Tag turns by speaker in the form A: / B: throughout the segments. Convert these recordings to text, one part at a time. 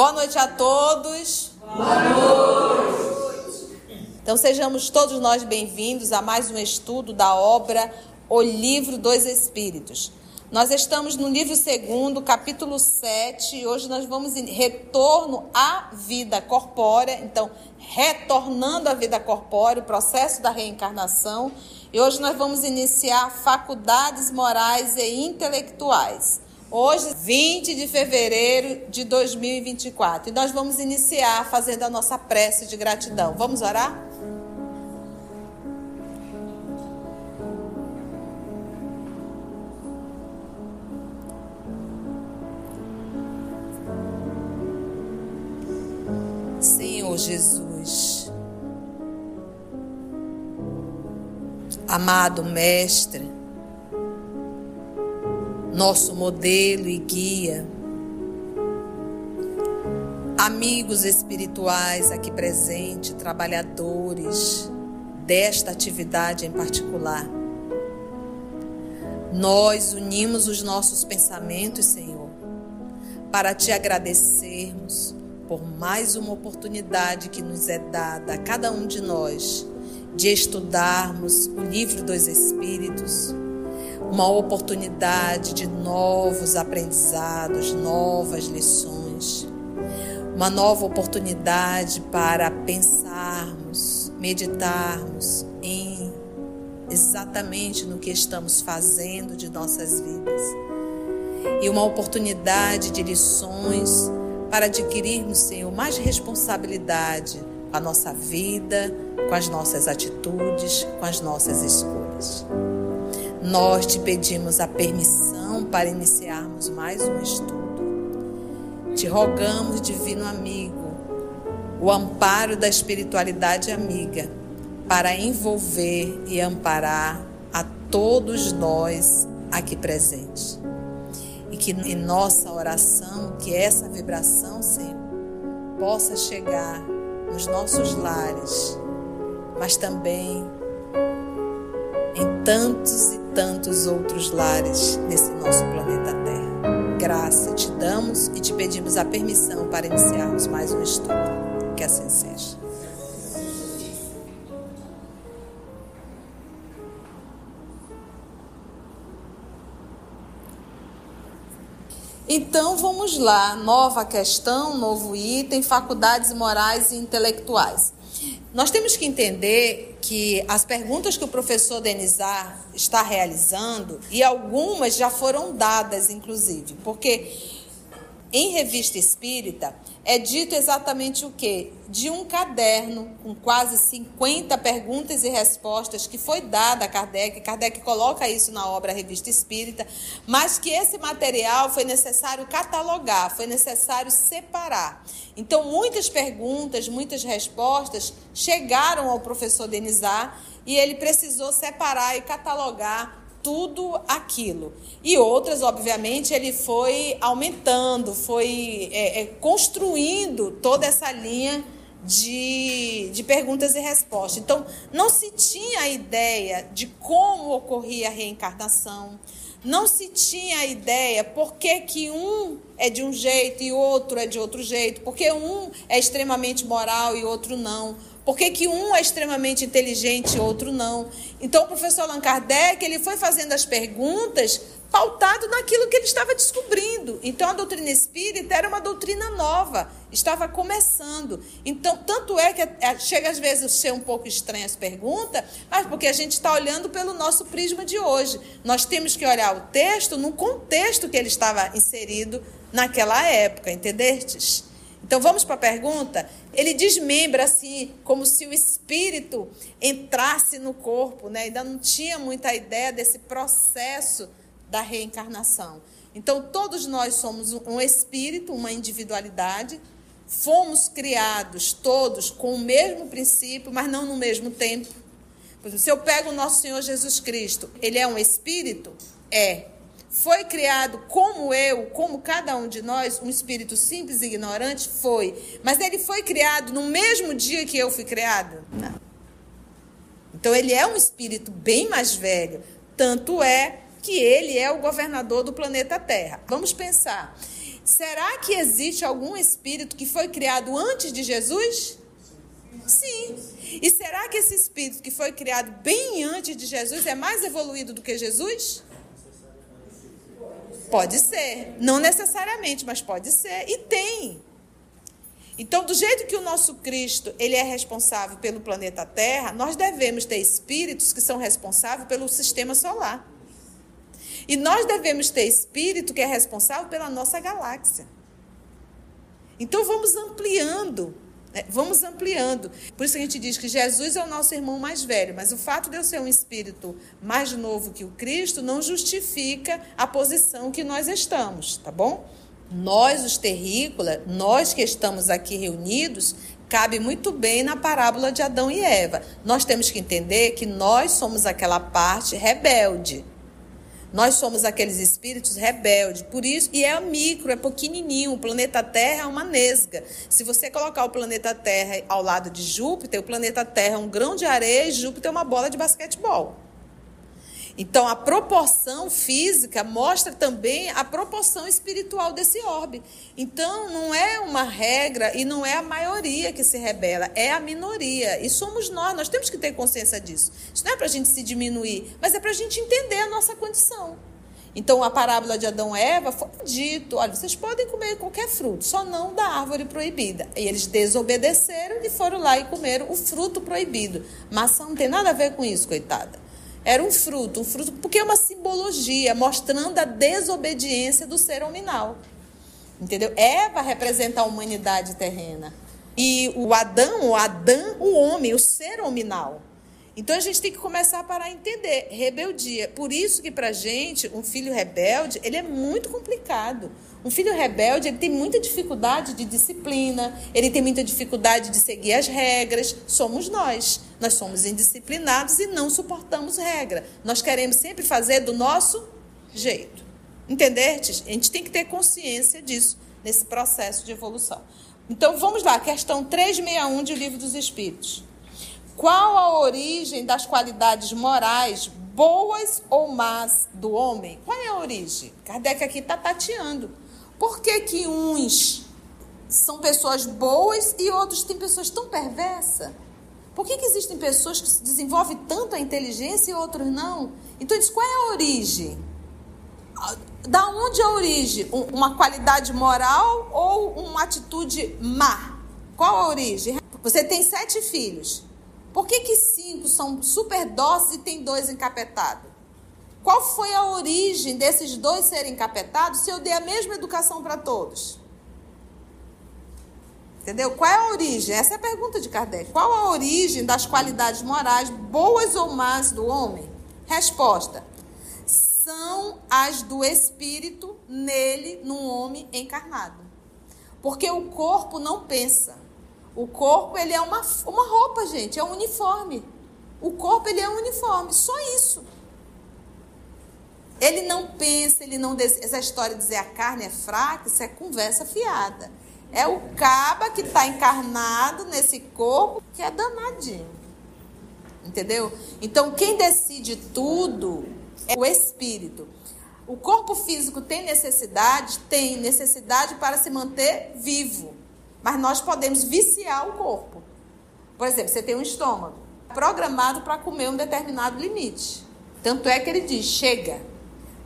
A: Boa noite a todos.
B: Boa noite.
A: Então sejamos todos nós bem-vindos a mais um estudo da obra O Livro dos Espíritos. Nós estamos no livro segundo, capítulo 7, e hoje nós vamos em retorno à vida corpórea. Então, retornando à vida corpórea, o processo da reencarnação. E hoje nós vamos iniciar faculdades morais e intelectuais. Hoje, 20 de fevereiro de 2024. E nós vamos iniciar fazendo a nossa prece de gratidão. Vamos orar? Senhor Jesus, amado Mestre, nosso modelo e guia. Amigos espirituais aqui presentes, trabalhadores desta atividade em particular. Nós unimos os nossos pensamentos, Senhor, para te agradecermos por mais uma oportunidade que nos é dada a cada um de nós de estudarmos o livro dos Espíritos uma oportunidade de novos aprendizados, novas lições, uma nova oportunidade para pensarmos, meditarmos em exatamente no que estamos fazendo de nossas vidas. E uma oportunidade de lições para adquirirmos, Senhor, mais responsabilidade com a nossa vida, com as nossas atitudes, com as nossas escolhas. Nós te pedimos a permissão para iniciarmos mais um estudo. Te rogamos, divino amigo, o amparo da espiritualidade amiga para envolver e amparar a todos nós aqui presentes. E que em nossa oração, que essa vibração, Senhor, possa chegar nos nossos lares, mas também em tantos e tantos outros lares nesse nosso planeta Terra. Graça te damos e te pedimos a permissão para iniciarmos mais um estudo. Que assim seja. Então vamos lá, nova questão, novo item, faculdades morais e intelectuais. Nós temos que entender que as perguntas que o professor Denizar está realizando, e algumas já foram dadas, inclusive, porque em revista espírita é dito exatamente o quê? De um caderno com quase 50 perguntas e respostas que foi dada a Kardec. Kardec coloca isso na obra Revista Espírita, mas que esse material foi necessário catalogar, foi necessário separar. Então, muitas perguntas, muitas respostas chegaram ao professor Denizar e ele precisou separar e catalogar tudo aquilo. E outras, obviamente, ele foi aumentando, foi é, é, construindo toda essa linha de, de perguntas e respostas. Então, não se tinha a ideia de como ocorria a reencarnação, não se tinha a ideia por que, que um é de um jeito e outro é de outro jeito, porque um é extremamente moral e outro não por que, que um é extremamente inteligente e outro não? Então, o professor Allan Kardec ele foi fazendo as perguntas pautado naquilo que ele estava descobrindo. Então, a doutrina espírita era uma doutrina nova, estava começando. Então, tanto é que é, chega às vezes a ser um pouco estranha as perguntas, mas porque a gente está olhando pelo nosso prisma de hoje. Nós temos que olhar o texto no contexto que ele estava inserido naquela época, entendestes? Então vamos para a pergunta? Ele desmembra assim, como se o espírito entrasse no corpo, né? Ainda não tinha muita ideia desse processo da reencarnação. Então todos nós somos um espírito, uma individualidade, fomos criados todos com o mesmo princípio, mas não no mesmo tempo. Se eu pego o nosso Senhor Jesus Cristo, ele é um espírito? É foi criado como eu, como cada um de nós, um espírito simples e ignorante? Foi. Mas ele foi criado no mesmo dia que eu fui criado? Não. Então ele é um espírito bem mais velho. Tanto é que ele é o governador do planeta Terra. Vamos pensar. Será que existe algum espírito que foi criado antes de Jesus? Sim. E será que esse espírito que foi criado bem antes de Jesus é mais evoluído do que Jesus? Pode ser. Não necessariamente, mas pode ser. E tem. Então, do jeito que o nosso Cristo ele é responsável pelo planeta Terra, nós devemos ter espíritos que são responsáveis pelo sistema solar. E nós devemos ter espírito que é responsável pela nossa galáxia. Então vamos ampliando? Vamos ampliando. Por isso a gente diz que Jesus é o nosso irmão mais velho, mas o fato de eu ser um espírito mais novo que o Cristo não justifica a posição que nós estamos, tá bom? Nós, os terrícolas, nós que estamos aqui reunidos, cabe muito bem na parábola de Adão e Eva. Nós temos que entender que nós somos aquela parte rebelde nós somos aqueles espíritos rebeldes, por isso, e é micro, é pequenininho. O planeta Terra é uma nesga. Se você colocar o planeta Terra ao lado de Júpiter, o planeta Terra é um grão de areia e Júpiter é uma bola de basquetebol. Então, a proporção física mostra também a proporção espiritual desse orbe. Então, não é uma regra e não é a maioria que se rebela, é a minoria. E somos nós, nós temos que ter consciência disso. Isso não é para a gente se diminuir, mas é para a gente entender a nossa condição. Então, a parábola de Adão e Eva foi dito: olha, vocês podem comer qualquer fruto, só não da árvore proibida. E eles desobedeceram e foram lá e comeram o fruto proibido. Maçã não tem nada a ver com isso, coitada. Era um fruto, um fruto, porque é uma simbologia mostrando a desobediência do ser hominal. Entendeu? Eva representa a humanidade terrena. E o Adão, o Adão, o homem, o ser hominal. Então a gente tem que começar a parar a entender rebeldia. Por isso que para gente um filho rebelde ele é muito complicado. Um filho rebelde ele tem muita dificuldade de disciplina, ele tem muita dificuldade de seguir as regras. Somos nós. Nós somos indisciplinados e não suportamos regra. Nós queremos sempre fazer do nosso jeito. Entendeste? A gente tem que ter consciência disso nesse processo de evolução. Então vamos lá, questão 361 de Livro dos Espíritos. Qual a origem das qualidades morais, boas ou más, do homem? Qual é a origem? Kardec aqui está tateando. Por que, que uns são pessoas boas e outros têm pessoas tão perversas? Por que, que existem pessoas que desenvolvem tanto a inteligência e outros não? Então, diz, qual é a origem? Da onde é a origem? Uma qualidade moral ou uma atitude má? Qual a origem? Você tem sete filhos. Por que, que cinco são super dóceis e tem dois encapetados? Qual foi a origem desses dois serem encapetados se eu dei a mesma educação para todos? Entendeu? Qual é a origem? Essa é a pergunta de Kardec. Qual a origem das qualidades morais, boas ou más, do homem? Resposta: são as do espírito nele, num homem encarnado. Porque o corpo não pensa. O corpo, ele é uma, uma roupa, gente, é um uniforme. O corpo, ele é um uniforme, só isso. Ele não pensa, ele não. Essa história de dizer a carne é fraca, isso é conversa fiada. É o caba que está encarnado nesse corpo que é danadinho. Entendeu? Então, quem decide tudo é o espírito. O corpo físico tem necessidade? Tem necessidade para se manter vivo. Mas nós podemos viciar o corpo. Por exemplo, você tem um estômago programado para comer um determinado limite. Tanto é que ele diz: chega.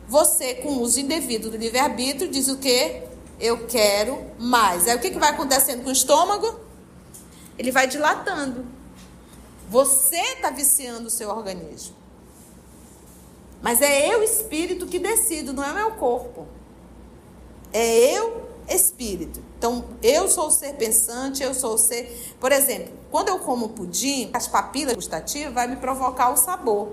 A: Você, com uso indevido do livre-arbítrio, diz o quê? Eu quero mais. Aí o que, que vai acontecendo com o estômago? Ele vai dilatando. Você está viciando o seu organismo. Mas é eu, espírito, que decido, não é meu corpo. É eu, espírito. Então, eu sou o ser pensante, eu sou o ser. Por exemplo, quando eu como pudim, as papilas gustativas vai me provocar o sabor.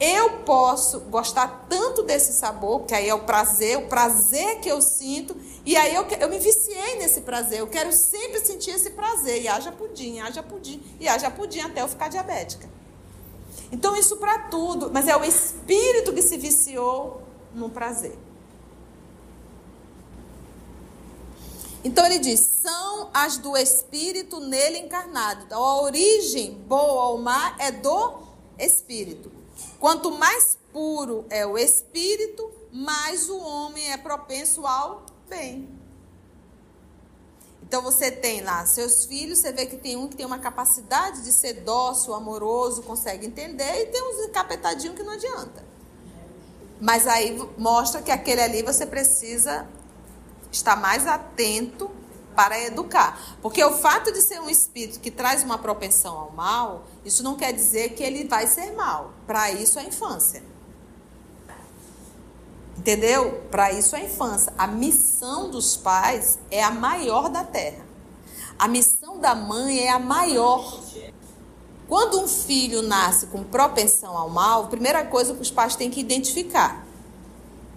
A: Eu posso gostar tanto desse sabor, que aí é o prazer, o prazer que eu sinto, e aí eu, eu me viciei nesse prazer. Eu quero sempre sentir esse prazer. E haja pudim, haja pudim, e haja pudim até eu ficar diabética. Então, isso para tudo, mas é o espírito que se viciou no prazer. Então ele diz: são as do espírito nele encarnado. Então a origem boa ou má é do espírito. Quanto mais puro é o espírito, mais o homem é propenso ao bem. Então você tem lá seus filhos, você vê que tem um que tem uma capacidade de ser dócil, amoroso, consegue entender, e tem uns encapetadinhos que não adianta. Mas aí mostra que aquele ali você precisa estar mais atento para educar. Porque o fato de ser um espírito que traz uma propensão ao mal, isso não quer dizer que ele vai ser mal. Para isso a infância. Entendeu? Para isso a infância. A missão dos pais é a maior da terra. A missão da mãe é a maior. Quando um filho nasce com propensão ao mal, a primeira coisa que os pais têm que identificar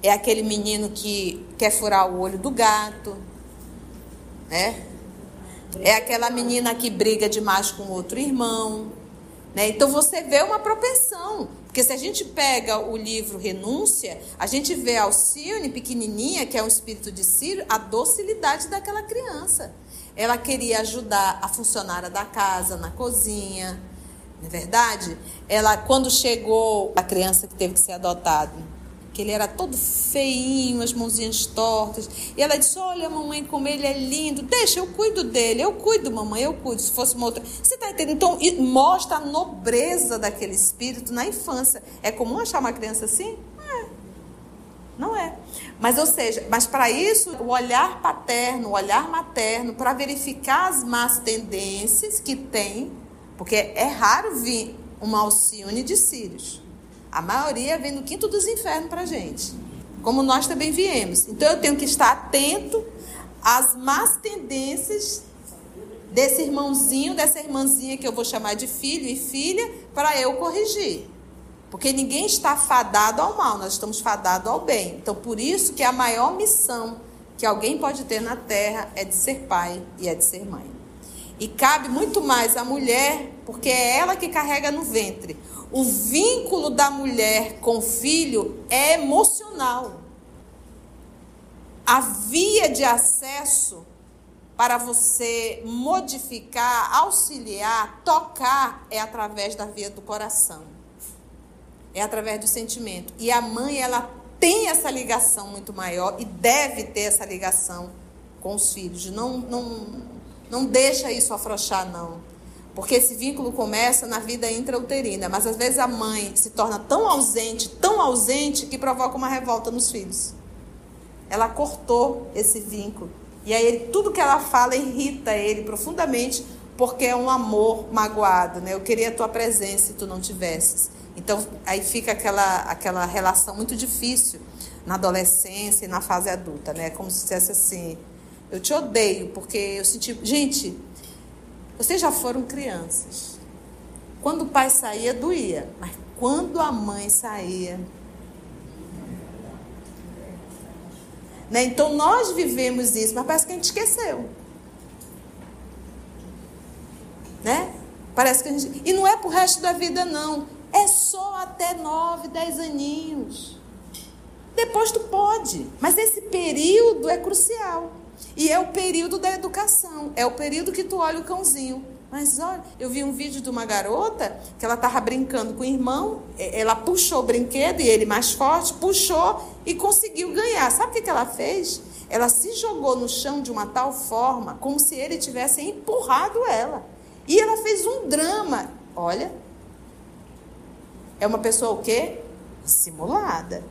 A: é aquele menino que quer furar o olho do gato, né? É aquela menina que briga demais com outro irmão, né? Então você vê uma propensão, porque se a gente pega o livro Renúncia, a gente vê Alcione pequenininha, que é um espírito de Círio, a docilidade daquela criança. Ela queria ajudar a funcionária da casa na cozinha, não é verdade? Ela quando chegou a criança que teve que ser adotada, que ele era todo feinho, as mãozinhas tortas. E ela disse: Olha, mamãe, como ele é lindo, deixa, eu cuido dele, eu cuido, mamãe, eu cuido. Se fosse uma outra. Você está entendendo? Então, mostra a nobreza daquele espírito na infância. É comum achar uma criança assim? Não é. Não é. Mas, ou seja, mas para isso, o olhar paterno, o olhar materno, para verificar as más tendências que tem, porque é raro vir uma Alcione de Sírios. A maioria vem no quinto dos infernos para a gente. Como nós também viemos. Então eu tenho que estar atento às más tendências desse irmãozinho, dessa irmãzinha que eu vou chamar de filho e filha, para eu corrigir. Porque ninguém está fadado ao mal, nós estamos fadados ao bem. Então, por isso que a maior missão que alguém pode ter na terra é de ser pai e é de ser mãe. E cabe muito mais à mulher, porque é ela que carrega no ventre o vínculo da mulher com o filho é emocional. A via de acesso para você modificar, auxiliar, tocar é através da via do coração. É através do sentimento. E a mãe, ela tem essa ligação muito maior e deve ter essa ligação com os filhos. Não, não, não deixa isso afrouxar, não. Porque esse vínculo começa na vida intrauterina, mas às vezes a mãe se torna tão ausente, tão ausente, que provoca uma revolta nos filhos. Ela cortou esse vínculo. E aí tudo que ela fala irrita ele profundamente, porque é um amor magoado, né? Eu queria a tua presença se tu não tivesses. Então aí fica aquela, aquela relação muito difícil na adolescência e na fase adulta, né? Como se dissesse assim, eu te odeio porque eu senti, gente, vocês já foram crianças. Quando o pai saía, doía. Mas quando a mãe saía. Né? Então nós vivemos isso, mas parece que a gente esqueceu. Né? Parece que a gente. E não é pro resto da vida, não. É só até nove, dez aninhos. Depois tu pode. Mas esse período é crucial. E é o período da educação. É o período que tu olha o cãozinho. Mas olha, eu vi um vídeo de uma garota que ela estava brincando com o irmão, ela puxou o brinquedo e ele mais forte, puxou e conseguiu ganhar. Sabe o que, que ela fez? Ela se jogou no chão de uma tal forma, como se ele tivesse empurrado ela. E ela fez um drama. Olha, é uma pessoa o quê? Dissimulada.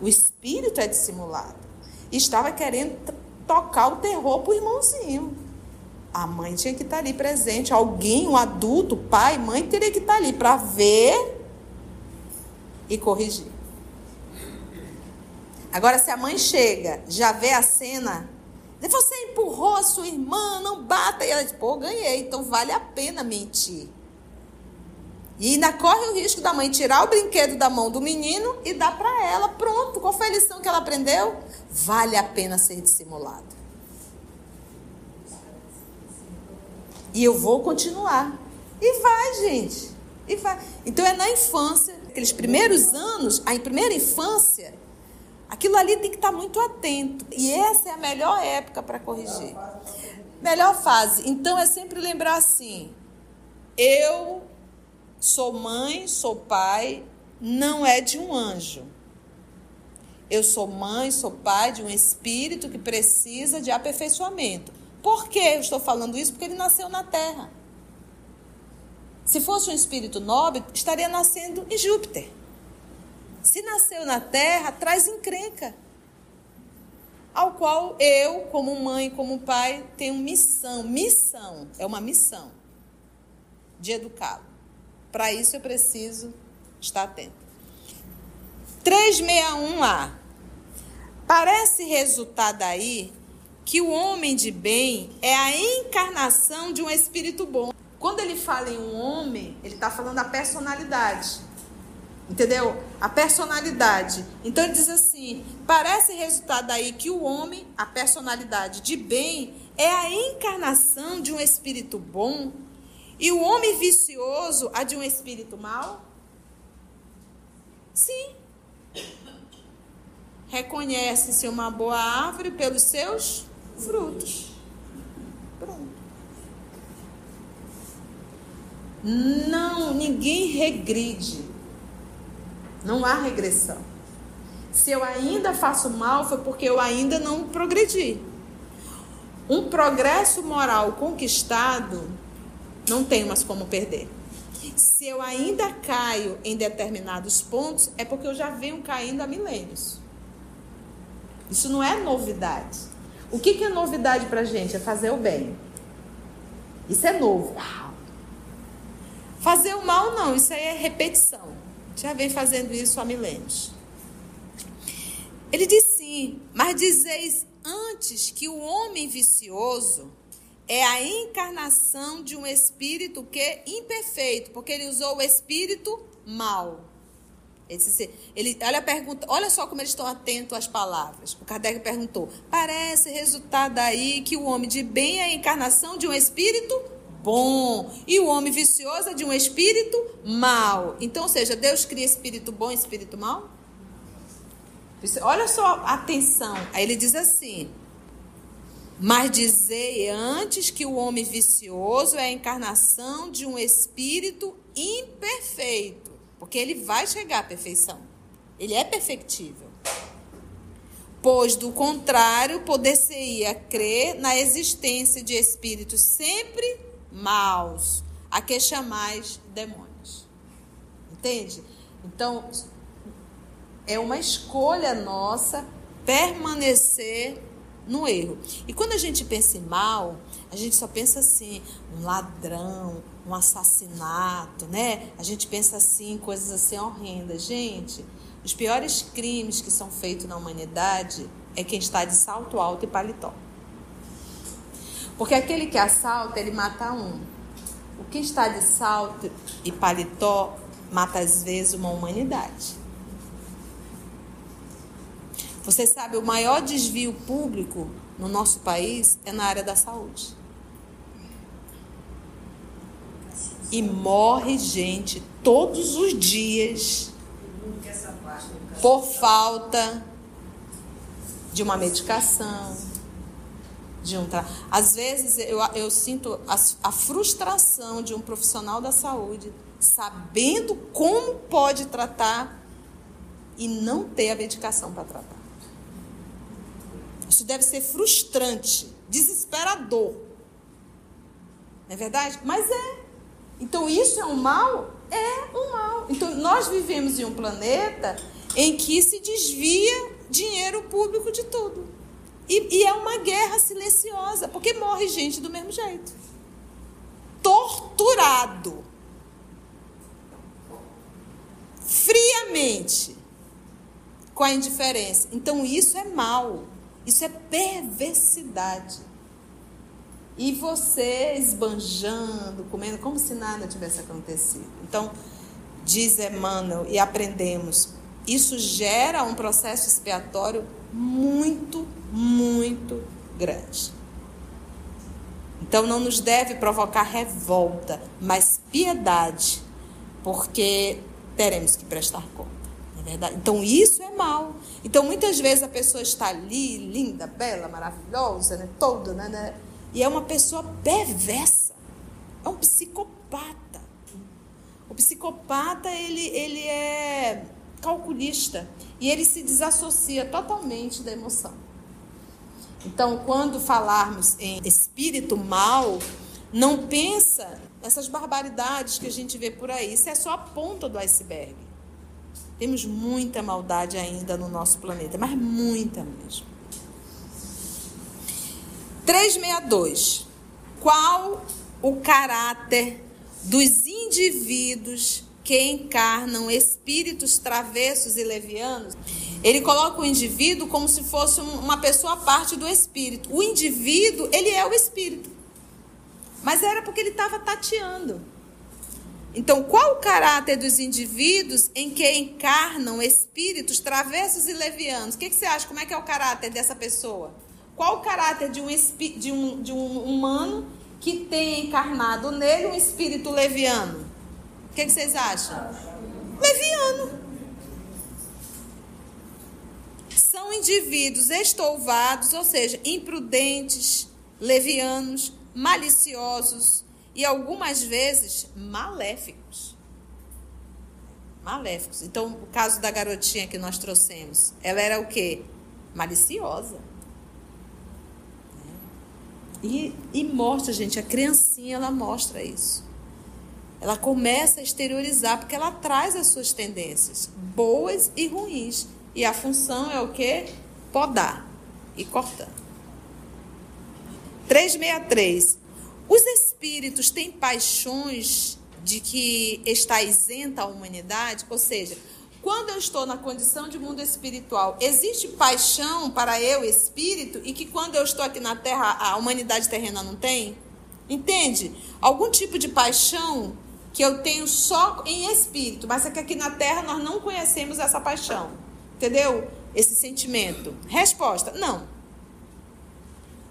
A: O espírito é dissimulado. Estava querendo tocar o terror pro irmãozinho. A mãe tinha que estar ali presente, alguém, um adulto, pai, mãe, teria que estar ali para ver e corrigir. Agora, se a mãe chega, já vê a cena, você empurrou a sua irmã, não bata. E ela diz, pô, ganhei, então vale a pena mentir. E ainda corre o risco da mãe tirar o brinquedo da mão do menino e dar para ela. Pronto, qual foi a lição que ela aprendeu? Vale a pena ser dissimulado. E eu vou continuar. E vai, gente. E vai. Então é na infância, aqueles primeiros anos, a primeira infância, aquilo ali tem que estar muito atento. E essa é a melhor época para corrigir. Melhor fase. Então é sempre lembrar assim: eu sou mãe, sou pai, não é de um anjo. Eu sou mãe, sou pai de um espírito que precisa de aperfeiçoamento. Por que eu estou falando isso? Porque ele nasceu na Terra. Se fosse um espírito nobre, estaria nascendo em Júpiter. Se nasceu na Terra, traz encrenca. Ao qual eu, como mãe, como pai, tenho missão. Missão é uma missão de educá-lo. Para isso eu preciso estar atento. 361A. Parece resultar daí que o homem de bem é a encarnação de um espírito bom. Quando ele fala em um homem, ele está falando da personalidade. Entendeu? A personalidade. Então ele diz assim: parece resultar daí que o homem, a personalidade de bem, é a encarnação de um espírito bom e o homem vicioso a de um espírito mau? Sim. Reconhece-se uma boa árvore pelos seus frutos. Pronto. Não, ninguém regride. Não há regressão. Se eu ainda faço mal, foi porque eu ainda não progredi. Um progresso moral conquistado não tem mais como perder. Se eu ainda caio em determinados pontos, é porque eu já venho caindo há milênios. Isso não é novidade. O que, que é novidade para gente? É fazer o bem. Isso é novo. Fazer o mal, não. Isso aí é repetição. Já vem fazendo isso há milênios. Ele diz sim, mas dizeis antes que o homem vicioso é a encarnação de um espírito que imperfeito, porque ele usou o espírito mal. Esse, ele, olha, pergunta, olha só como eles estão atentos às palavras. O Kardec perguntou: parece resultar daí que o homem de bem é a encarnação de um espírito bom e o homem vicioso é de um espírito mal. Então, ou seja, Deus cria espírito bom e espírito mal? Olha só a atenção. Aí ele diz assim: Mas dizei antes que o homem vicioso é a encarnação de um espírito imperfeito porque ele vai chegar à perfeição. Ele é perfectível. Pois, do contrário, poder-se-ia crer na existência de espíritos sempre maus, a que chamais demônios. Entende? Então, é uma escolha nossa permanecer no erro. E quando a gente pensa em mal, a gente só pensa assim, um ladrão, um assassinato, né? A gente pensa assim, coisas assim horrendas. Gente, os piores crimes que são feitos na humanidade é quem está de salto alto e paletó. Porque aquele que assalta, ele mata um. O que está de salto e paletó mata às vezes uma humanidade. Você sabe, o maior desvio público no nosso país é na área da saúde. E morre gente todos os dias por falta de uma medicação, de um tra... Às vezes eu, eu sinto a, a frustração de um profissional da saúde sabendo como pode tratar e não ter a medicação para tratar. Isso deve ser frustrante, desesperador. Não é verdade? Mas é. Então isso é um mal? É um mal. Então nós vivemos em um planeta em que se desvia dinheiro público de tudo. E, e é uma guerra silenciosa, porque morre gente do mesmo jeito. Torturado. Friamente. Com a indiferença. Então isso é mal. Isso é perversidade. E você esbanjando, comendo, como se nada tivesse acontecido. Então, diz Emmanuel, e aprendemos, isso gera um processo expiatório muito, muito grande. Então, não nos deve provocar revolta, mas piedade, porque teremos que prestar conta. Verdade? Então, isso é mal. Então, muitas vezes a pessoa está ali, linda, bela, maravilhosa, né? toda, né? né? E é uma pessoa perversa. É um psicopata. O psicopata, ele, ele é calculista. E ele se desassocia totalmente da emoção. Então, quando falarmos em espírito mal, não pensa nessas barbaridades que a gente vê por aí. Isso é só a ponta do iceberg. Temos muita maldade ainda no nosso planeta, mas muita mesmo. 362. Qual o caráter dos indivíduos que encarnam espíritos travessos e levianos? Ele coloca o indivíduo como se fosse uma pessoa à parte do espírito. O indivíduo, ele é o espírito. Mas era porque ele estava tateando. Então, qual o caráter dos indivíduos em que encarnam espíritos travessos e levianos? O que, que você acha? Como é que é o caráter dessa pessoa? Qual o caráter de um, de um, de um humano que tem encarnado nele um espírito leviano? O que, que vocês acham? Leviano. São indivíduos estouvados, ou seja, imprudentes, levianos, maliciosos e algumas vezes maléficos. Maléficos. Então, o caso da garotinha que nós trouxemos, ela era o quê? Maliciosa. E, e mostra, gente, a criancinha ela mostra isso. Ela começa a exteriorizar porque ela traz as suas tendências, boas e ruins. E a função é o quê? Podar e cortar. 363. Os espíritos têm paixões de que está isenta a humanidade? Ou seja, quando eu estou na condição de mundo espiritual, existe paixão para eu, espírito, e que quando eu estou aqui na Terra, a humanidade terrena não tem? Entende? Algum tipo de paixão que eu tenho só em espírito, mas é que aqui na Terra nós não conhecemos essa paixão. Entendeu? Esse sentimento. Resposta: não.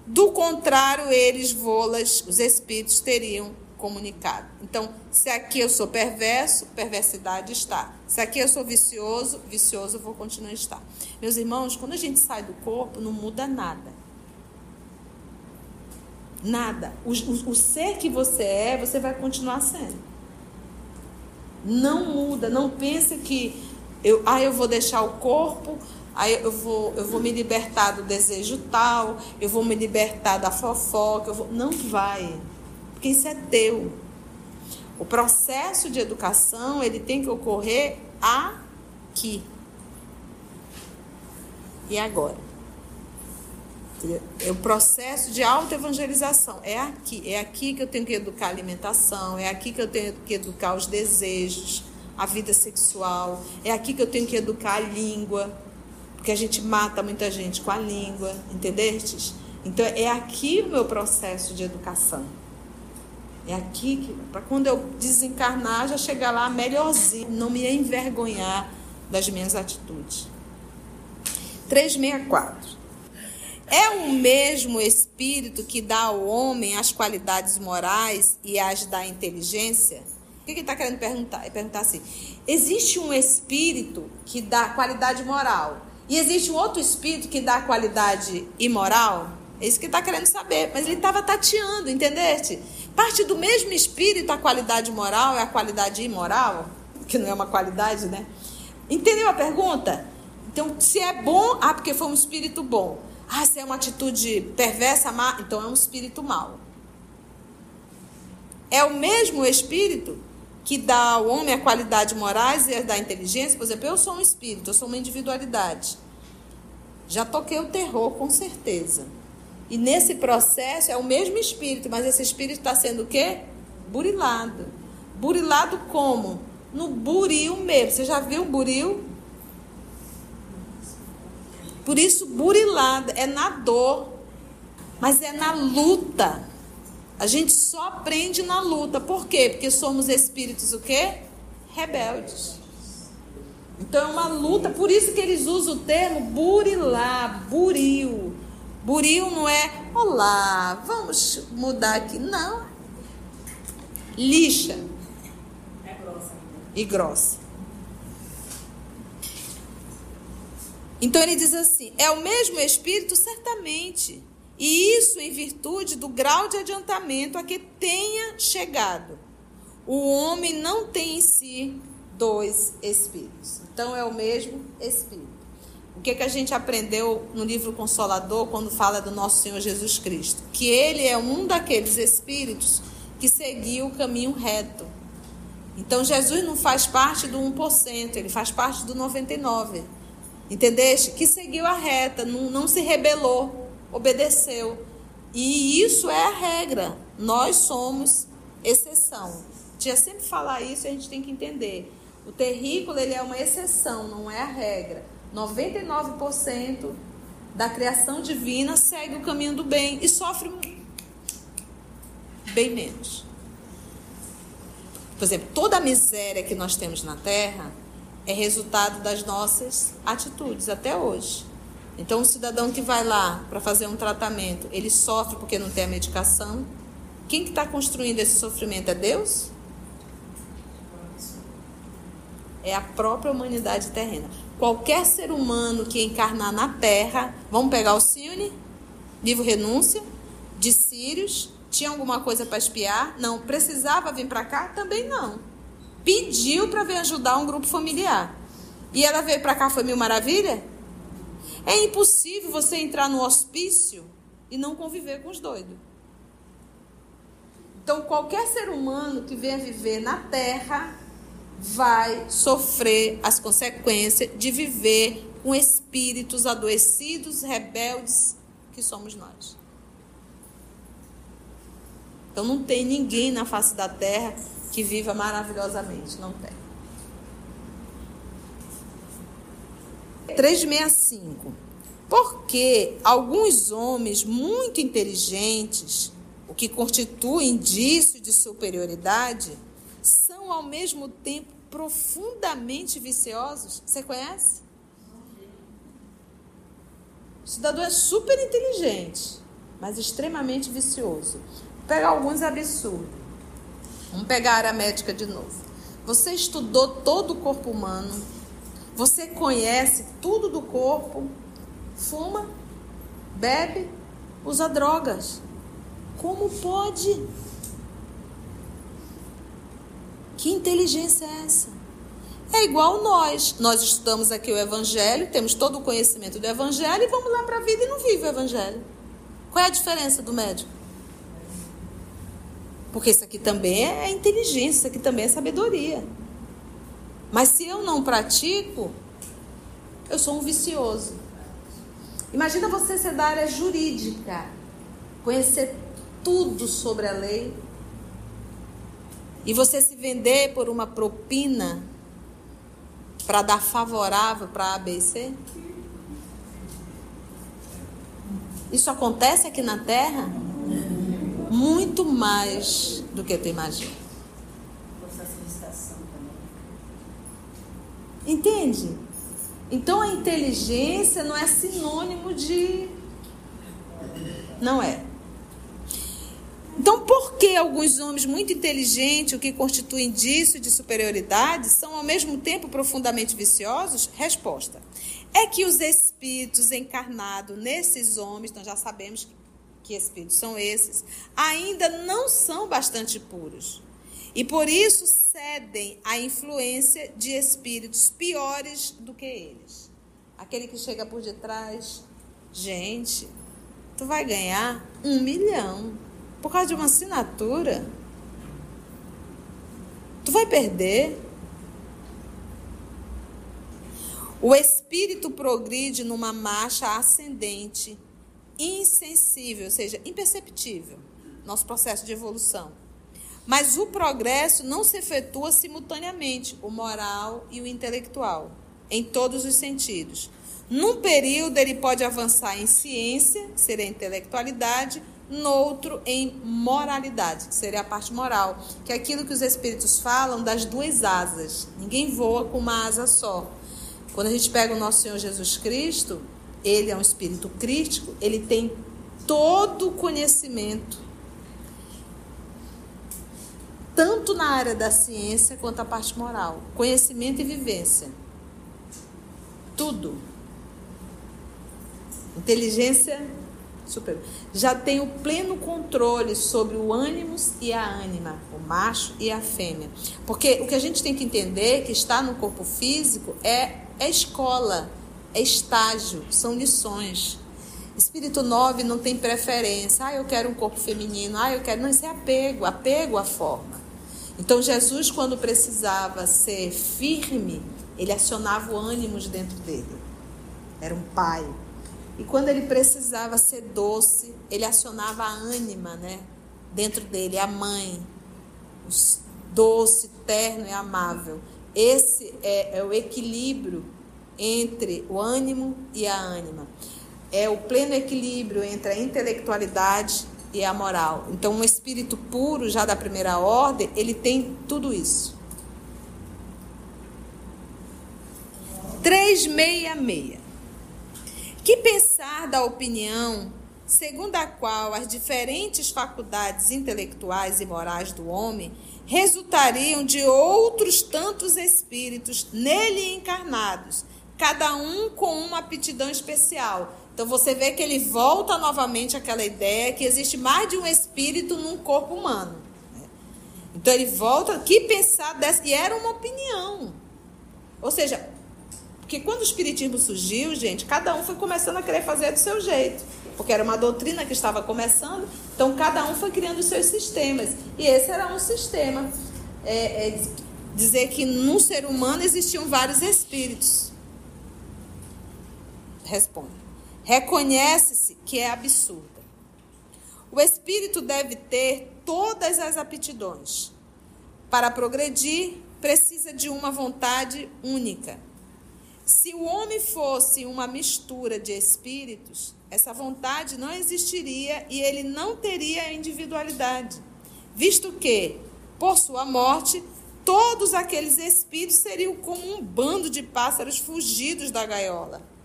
A: Do contrário, eles volas, os espíritos teriam comunicado. Então, se aqui eu sou perverso, perversidade está. Se aqui eu sou vicioso, vicioso eu vou continuar a estar. Meus irmãos, quando a gente sai do corpo, não muda nada. Nada. O, o, o ser que você é, você vai continuar sendo. Não muda. Não pense que eu, ah, eu vou deixar o corpo Aí eu vou, eu vou me libertar do desejo tal, eu vou me libertar da fofoca. Vou... Não vai, porque isso é teu. O processo de educação ele tem que ocorrer aqui e agora. É o processo de autoevangelização. É aqui. É aqui que eu tenho que educar a alimentação. É aqui que eu tenho que educar os desejos, a vida sexual. É aqui que eu tenho que educar a língua. Porque a gente mata muita gente com a língua, entendestes? Então é aqui o meu processo de educação. É aqui que, para quando eu desencarnar, já chegar lá melhorzinho, não me envergonhar das minhas atitudes. 364. É o mesmo espírito que dá ao homem as qualidades morais e as da inteligência? O que ele está querendo perguntar? É perguntar assim: existe um espírito que dá qualidade moral e existe um outro espírito que dá qualidade imoral? É isso que está querendo saber. Mas ele estava tateando, entendeste? Parte do mesmo espírito a qualidade moral é a qualidade imoral, que não é uma qualidade, né? Entendeu a pergunta? Então, se é bom, ah, porque foi um espírito bom. Ah, se é uma atitude perversa, má, então é um espírito mau. É o mesmo espírito que dá ao homem a qualidade morais e da inteligência, por exemplo, eu sou um espírito, eu sou uma individualidade. Já toquei o terror, com certeza. E nesse processo é o mesmo espírito, mas esse espírito está sendo o quê? Burilado. Burilado como? No buril mesmo. Você já viu o buril? Por isso, burilado é na dor, mas é na luta. A gente só aprende na luta. Por quê? Porque somos espíritos o quê? Rebeldes. Então é uma luta, por isso que eles usam o termo burilá, buril. Buril não é, olá, vamos mudar aqui. Não. Lixa. É grossa. E grossa. Então ele diz assim: é o mesmo espírito, certamente. E isso em virtude do grau de adiantamento a que tenha chegado. O homem não tem em si dois espíritos. Então é o mesmo espírito. O que, que a gente aprendeu no livro Consolador quando fala do nosso Senhor Jesus Cristo? Que ele é um daqueles espíritos que seguiu o caminho reto. Então Jesus não faz parte do 1%, ele faz parte do 99%. Entendeste? Que seguiu a reta, não, não se rebelou, obedeceu. E isso é a regra. Nós somos exceção. Tia sempre falar isso a gente tem que entender. O terrícola ele é uma exceção, não é a regra. 99% da criação divina segue o caminho do bem e sofre bem menos. Por exemplo, toda a miséria que nós temos na Terra é resultado das nossas atitudes até hoje. Então, o cidadão que vai lá para fazer um tratamento, ele sofre porque não tem a medicação. Quem que está construindo esse sofrimento é Deus? É a própria humanidade terrena. Qualquer ser humano que encarnar na Terra, vamos pegar o Cione, livro Renúncia, de Sírios, tinha alguma coisa para espiar? Não. Precisava vir para cá? Também não. Pediu para vir ajudar um grupo familiar. E ela veio para cá, foi mil maravilha? É impossível você entrar no hospício e não conviver com os doidos. Então, qualquer ser humano que venha viver na Terra vai sofrer as consequências de viver com espíritos adoecidos, rebeldes, que somos nós. Então não tem ninguém na face da terra que viva maravilhosamente, não tem. 365. Porque alguns homens muito inteligentes, o que constitui indício de superioridade, são ao mesmo tempo profundamente viciosos. Você conhece? O cidadão é super inteligente, mas extremamente vicioso pegar alguns absurdos. Vamos pegar a área médica de novo. Você estudou todo o corpo humano, você conhece tudo do corpo, fuma, bebe, usa drogas. Como pode? Que inteligência é essa? É igual nós. Nós estudamos aqui o Evangelho, temos todo o conhecimento do Evangelho e vamos lá para a vida e não vive o Evangelho. Qual é a diferença do médico? Porque isso aqui também é inteligência, isso aqui também é sabedoria. Mas se eu não pratico, eu sou um vicioso. Imagina você ser da área jurídica, conhecer tudo sobre a lei e você se vender por uma propina para dar favorável para A, B e C? Isso acontece aqui na Terra? muito mais do que tu imagina. Entende? Então a inteligência não é sinônimo de. Não é. Então, por que alguns homens muito inteligentes, o que constitui indício de superioridade, são ao mesmo tempo profundamente viciosos? Resposta: é que os espíritos encarnados nesses homens, nós já sabemos que espíritos são esses, ainda não são bastante puros. E por isso cedem à influência de espíritos piores do que eles. Aquele que chega por detrás, gente, tu vai ganhar um milhão por causa de uma assinatura. Tu vai perder. O espírito progride numa marcha ascendente insensível, ou seja, imperceptível, nosso processo de evolução. Mas o progresso não se efetua simultaneamente, o moral e o intelectual, em todos os sentidos. Num período, ele pode avançar em ciência, que seria a intelectualidade, noutro em moralidade, que seria a parte moral, que é aquilo que os espíritos falam das duas asas. Ninguém voa com uma asa só. Quando a gente pega o nosso Senhor Jesus Cristo, ele é um espírito crítico, ele tem todo o conhecimento, tanto na área da ciência quanto a parte moral, conhecimento e vivência. Tudo. Inteligência superior. Já tem o pleno controle sobre o ânimos e a ânima, o macho e a fêmea. Porque o que a gente tem que entender que está no corpo físico é, é escola É estágio, são lições. Espírito 9 não tem preferência. Ah, eu quero um corpo feminino. Ah, eu quero. Não, isso é apego, apego à forma. Então, Jesus, quando precisava ser firme, ele acionava o ânimo de dentro dele. Era um pai. E quando ele precisava ser doce, ele acionava a ânima, né? Dentro dele, a mãe. Doce, terno e amável. Esse é, é o equilíbrio entre o ânimo e a ânima. É o pleno equilíbrio entre a intelectualidade e a moral. Então, um espírito puro, já da primeira ordem, ele tem tudo isso. 366. Que pensar da opinião segundo a qual as diferentes faculdades intelectuais e morais do homem resultariam de outros tantos espíritos nele encarnados, cada um com uma aptidão especial. Então você vê que ele volta novamente àquela ideia que existe mais de um espírito num corpo humano. Né? Então ele volta, que pensar dessa, e era uma opinião. Ou seja, porque quando o espiritismo surgiu, gente, cada um foi começando a querer fazer do seu jeito porque era uma doutrina que estava começando, então cada um foi criando os seus sistemas. E esse era um sistema. É, é, dizer que num ser humano existiam vários espíritos. Responde. Reconhece-se que é absurda. O espírito deve ter todas as aptidões. Para progredir, precisa de uma vontade única. Se o homem fosse uma mistura de espíritos, essa vontade não existiria e ele não teria individualidade, visto que, por sua morte, todos aqueles espíritos seriam como um bando de pássaros fugidos da gaiola.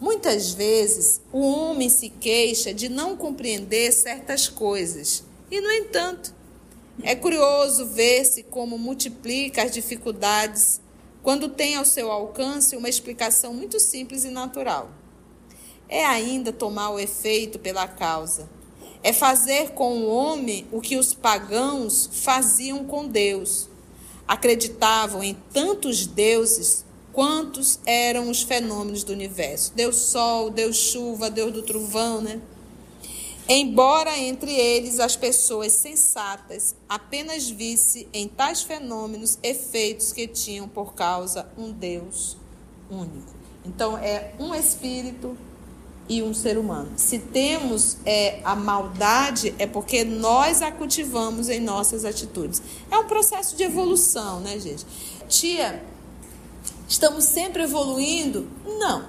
A: Muitas vezes o homem se queixa de não compreender certas coisas, e, no entanto, é curioso ver-se como multiplica as dificuldades quando tem ao seu alcance uma explicação muito simples e natural é ainda tomar o efeito pela causa. É fazer com o homem o que os pagãos faziam com Deus. Acreditavam em tantos deuses quantos eram os fenômenos do universo. Deus sol, Deus chuva, Deus do trovão, né? Embora entre eles as pessoas sensatas apenas visse em tais fenômenos efeitos que tinham por causa um Deus único. Então é um espírito e um ser humano. Se temos é, a maldade, é porque nós a cultivamos em nossas atitudes. É um processo de evolução, né, gente? Tia, estamos sempre evoluindo? Não.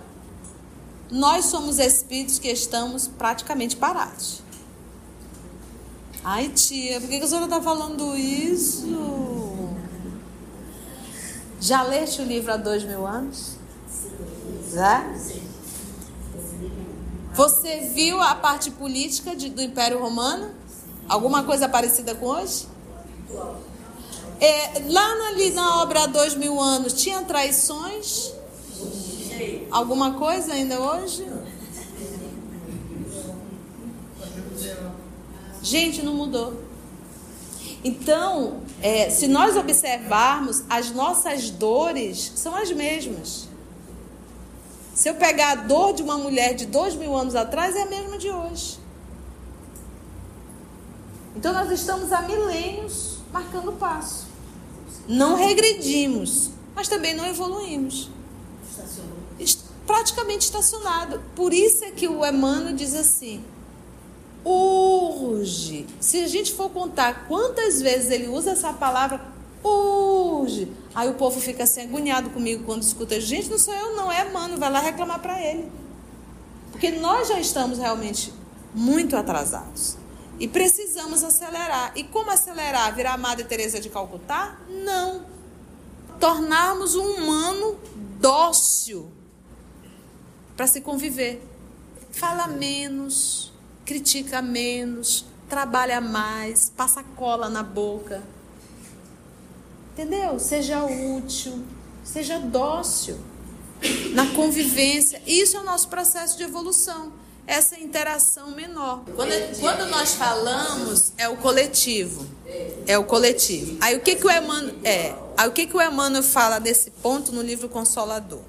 A: Nós somos espíritos que estamos praticamente parados. Ai, tia, por que a senhora está falando isso? Já leste o livro há dois mil anos? Já? Você viu a parte política de, do Império Romano? Alguma coisa parecida com hoje? É, lá ali na obra há dois mil anos, tinha traições? Alguma coisa ainda hoje? Gente, não mudou. Então, é, se nós observarmos, as nossas dores são as mesmas. Se eu pegar a dor de uma mulher de dois mil anos atrás, é a mesma de hoje. Então nós estamos há milênios marcando passo. Não regredimos, mas também não evoluímos. Praticamente estacionado. Por isso é que o Emmanuel diz assim: urge. Se a gente for contar quantas vezes ele usa essa palavra, urge. Aí o povo fica assim agoniado comigo quando escuta, gente, não sou eu não, é mano, vai lá reclamar para ele. Porque nós já estamos realmente muito atrasados. E precisamos acelerar. E como acelerar? Virar Madre Teresa de Calcutá? Não. Tornarmos um humano dócil para se conviver. Fala menos, critica menos, trabalha mais, passa cola na boca. Entendeu? Seja útil, seja dócil na convivência. Isso é o nosso processo de evolução. Essa interação menor. Quando, quando nós falamos, é o coletivo. É o coletivo. Aí o que, que o Emmanuel. É, aí o que, que o Emmanuel fala desse ponto no livro Consolador?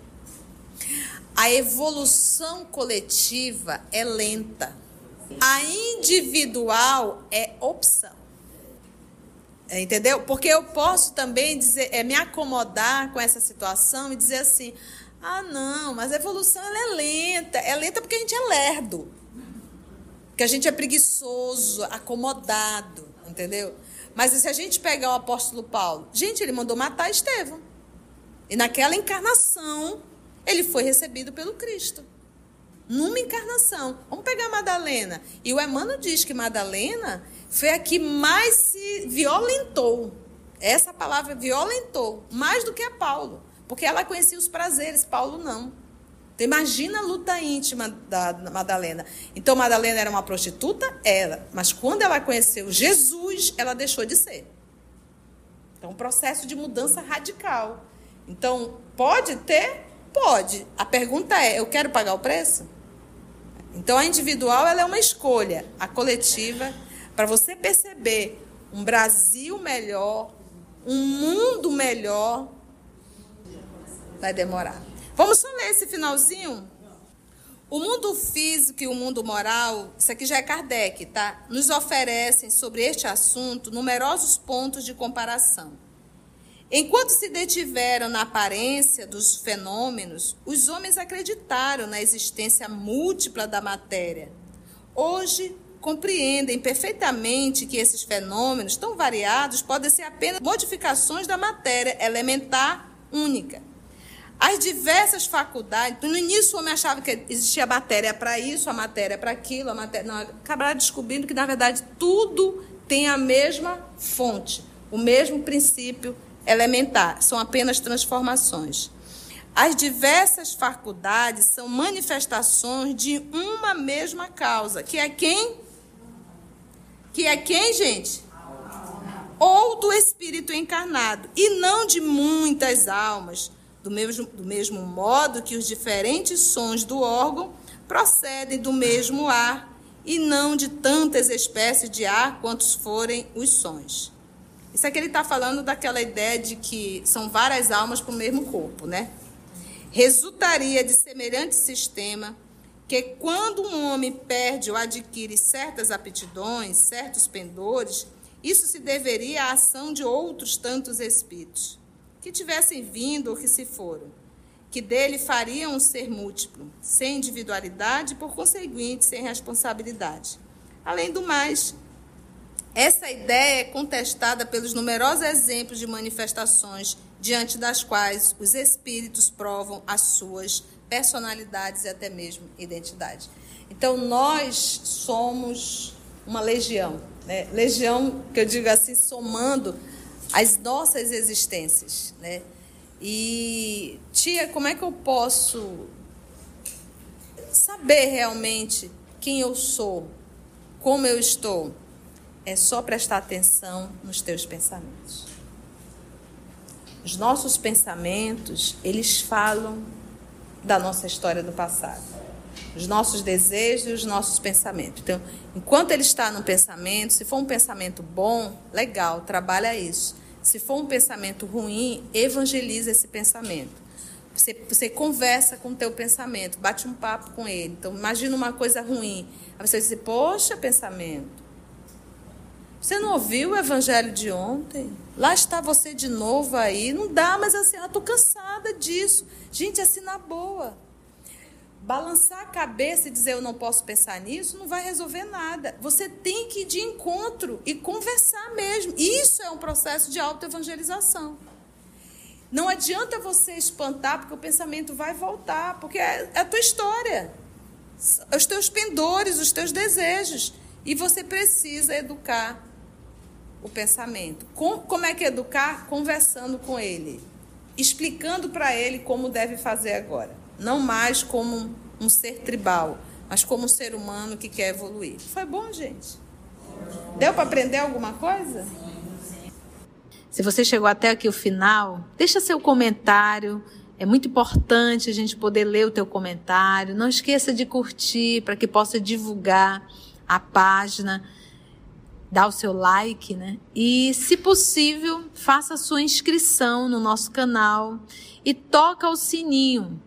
A: a evolução coletiva é lenta. A individual é opção. Entendeu? Porque eu posso também dizer, é, me acomodar com essa situação e dizer assim: ah, não, mas a evolução é lenta. É lenta porque a gente é lerdo. Porque a gente é preguiçoso, acomodado, entendeu? Mas se a gente pegar o apóstolo Paulo, gente, ele mandou matar Estevão. E naquela encarnação, ele foi recebido pelo Cristo. Numa encarnação. Vamos pegar Madalena. E o Emmanuel diz que Madalena foi a que mais se violentou. Essa palavra violentou, mais do que a Paulo. Porque ela conhecia os prazeres, Paulo não. Então, imagina a luta íntima da Madalena. Então, Madalena era uma prostituta? Era. Mas quando ela conheceu Jesus, ela deixou de ser. Então, um processo de mudança radical. Então, pode ter? Pode. A pergunta é: eu quero pagar o preço? Então, a individual ela é uma escolha. A coletiva, para você perceber um Brasil melhor, um mundo melhor, vai demorar. Vamos só ler esse finalzinho? O mundo físico e o mundo moral, isso aqui já é Kardec, tá? Nos oferecem sobre este assunto numerosos pontos de comparação. Enquanto se detiveram na aparência dos fenômenos, os homens acreditaram na existência múltipla da matéria. Hoje, compreendem perfeitamente que esses fenômenos tão variados podem ser apenas modificações da matéria elementar única. As diversas faculdades, no início o homem achava que existia matéria para isso, a matéria para aquilo, a matéria. Não, acabaram descobrindo que, na verdade, tudo tem a mesma fonte, o mesmo princípio elementar, são apenas transformações. As diversas faculdades são manifestações de uma mesma causa, que é quem? Que é quem, gente? Ou do espírito encarnado, e não de muitas almas, do mesmo, do mesmo modo que os diferentes sons do órgão procedem do mesmo ar, e não de tantas espécies de ar quantos forem os sons. Isso aqui ele está falando daquela ideia de que são várias almas para o mesmo corpo, né? Resultaria de semelhante sistema que quando um homem perde ou adquire certas aptidões, certos pendores, isso se deveria à ação de outros tantos espíritos que tivessem vindo ou que se foram, que dele fariam um ser múltiplo, sem individualidade e, por conseguinte, sem responsabilidade. Além do mais, essa ideia é contestada pelos numerosos exemplos de manifestações diante das quais os espíritos provam as suas personalidades e até mesmo identidade. Então, nós somos uma legião, né? legião que eu digo assim, somando as nossas existências. Né? E, tia, como é que eu posso saber realmente quem eu sou, como eu estou? é só prestar atenção nos teus pensamentos. Os nossos pensamentos, eles falam da nossa história do passado. Os nossos desejos e os nossos pensamentos. Então, enquanto ele está no pensamento, se for um pensamento bom, legal, trabalha isso. Se for um pensamento ruim, evangeliza esse pensamento. Você, você conversa com o teu pensamento, bate um papo com ele. Então, imagina uma coisa ruim. Aí você diz, poxa, pensamento, você não ouviu o evangelho de ontem? Lá está você de novo aí. Não dá, mas assim, eu estou cansada disso. Gente, assim na boa. Balançar a cabeça e dizer eu não posso pensar nisso não vai resolver nada. Você tem que ir de encontro e conversar mesmo. Isso é um processo de autoevangelização. Não adianta você espantar, porque o pensamento vai voltar, porque é, é a tua história, os teus pendores, os teus desejos. E você precisa educar o pensamento. Com, como é que educar? Conversando com ele, explicando para ele como deve fazer agora. Não mais como um, ser tribal, mas como um ser humano que quer evoluir. Foi bom, gente? Deu para aprender alguma coisa? Se você chegou até aqui o final, deixa seu comentário. É muito importante a gente poder ler o teu comentário. Não esqueça de curtir para que possa divulgar a página dá o seu like, né? E, se possível, faça a sua inscrição no nosso canal e toca o sininho.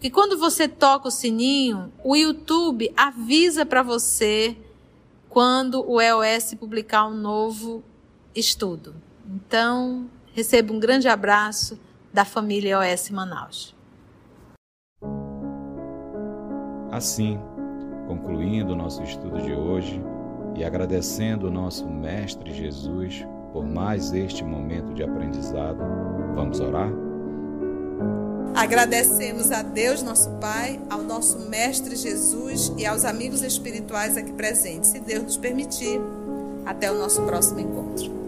A: Porque quando você toca o sininho, o YouTube avisa para você quando o EOS publicar um novo estudo. Então, receba um grande abraço da família EOS Manaus.
C: Assim, concluindo o nosso estudo de hoje e agradecendo o nosso Mestre Jesus por mais este momento de aprendizado, vamos orar?
A: Agradecemos a Deus, nosso Pai, ao nosso Mestre Jesus e aos amigos espirituais aqui presentes. Se Deus nos permitir, até o nosso próximo encontro.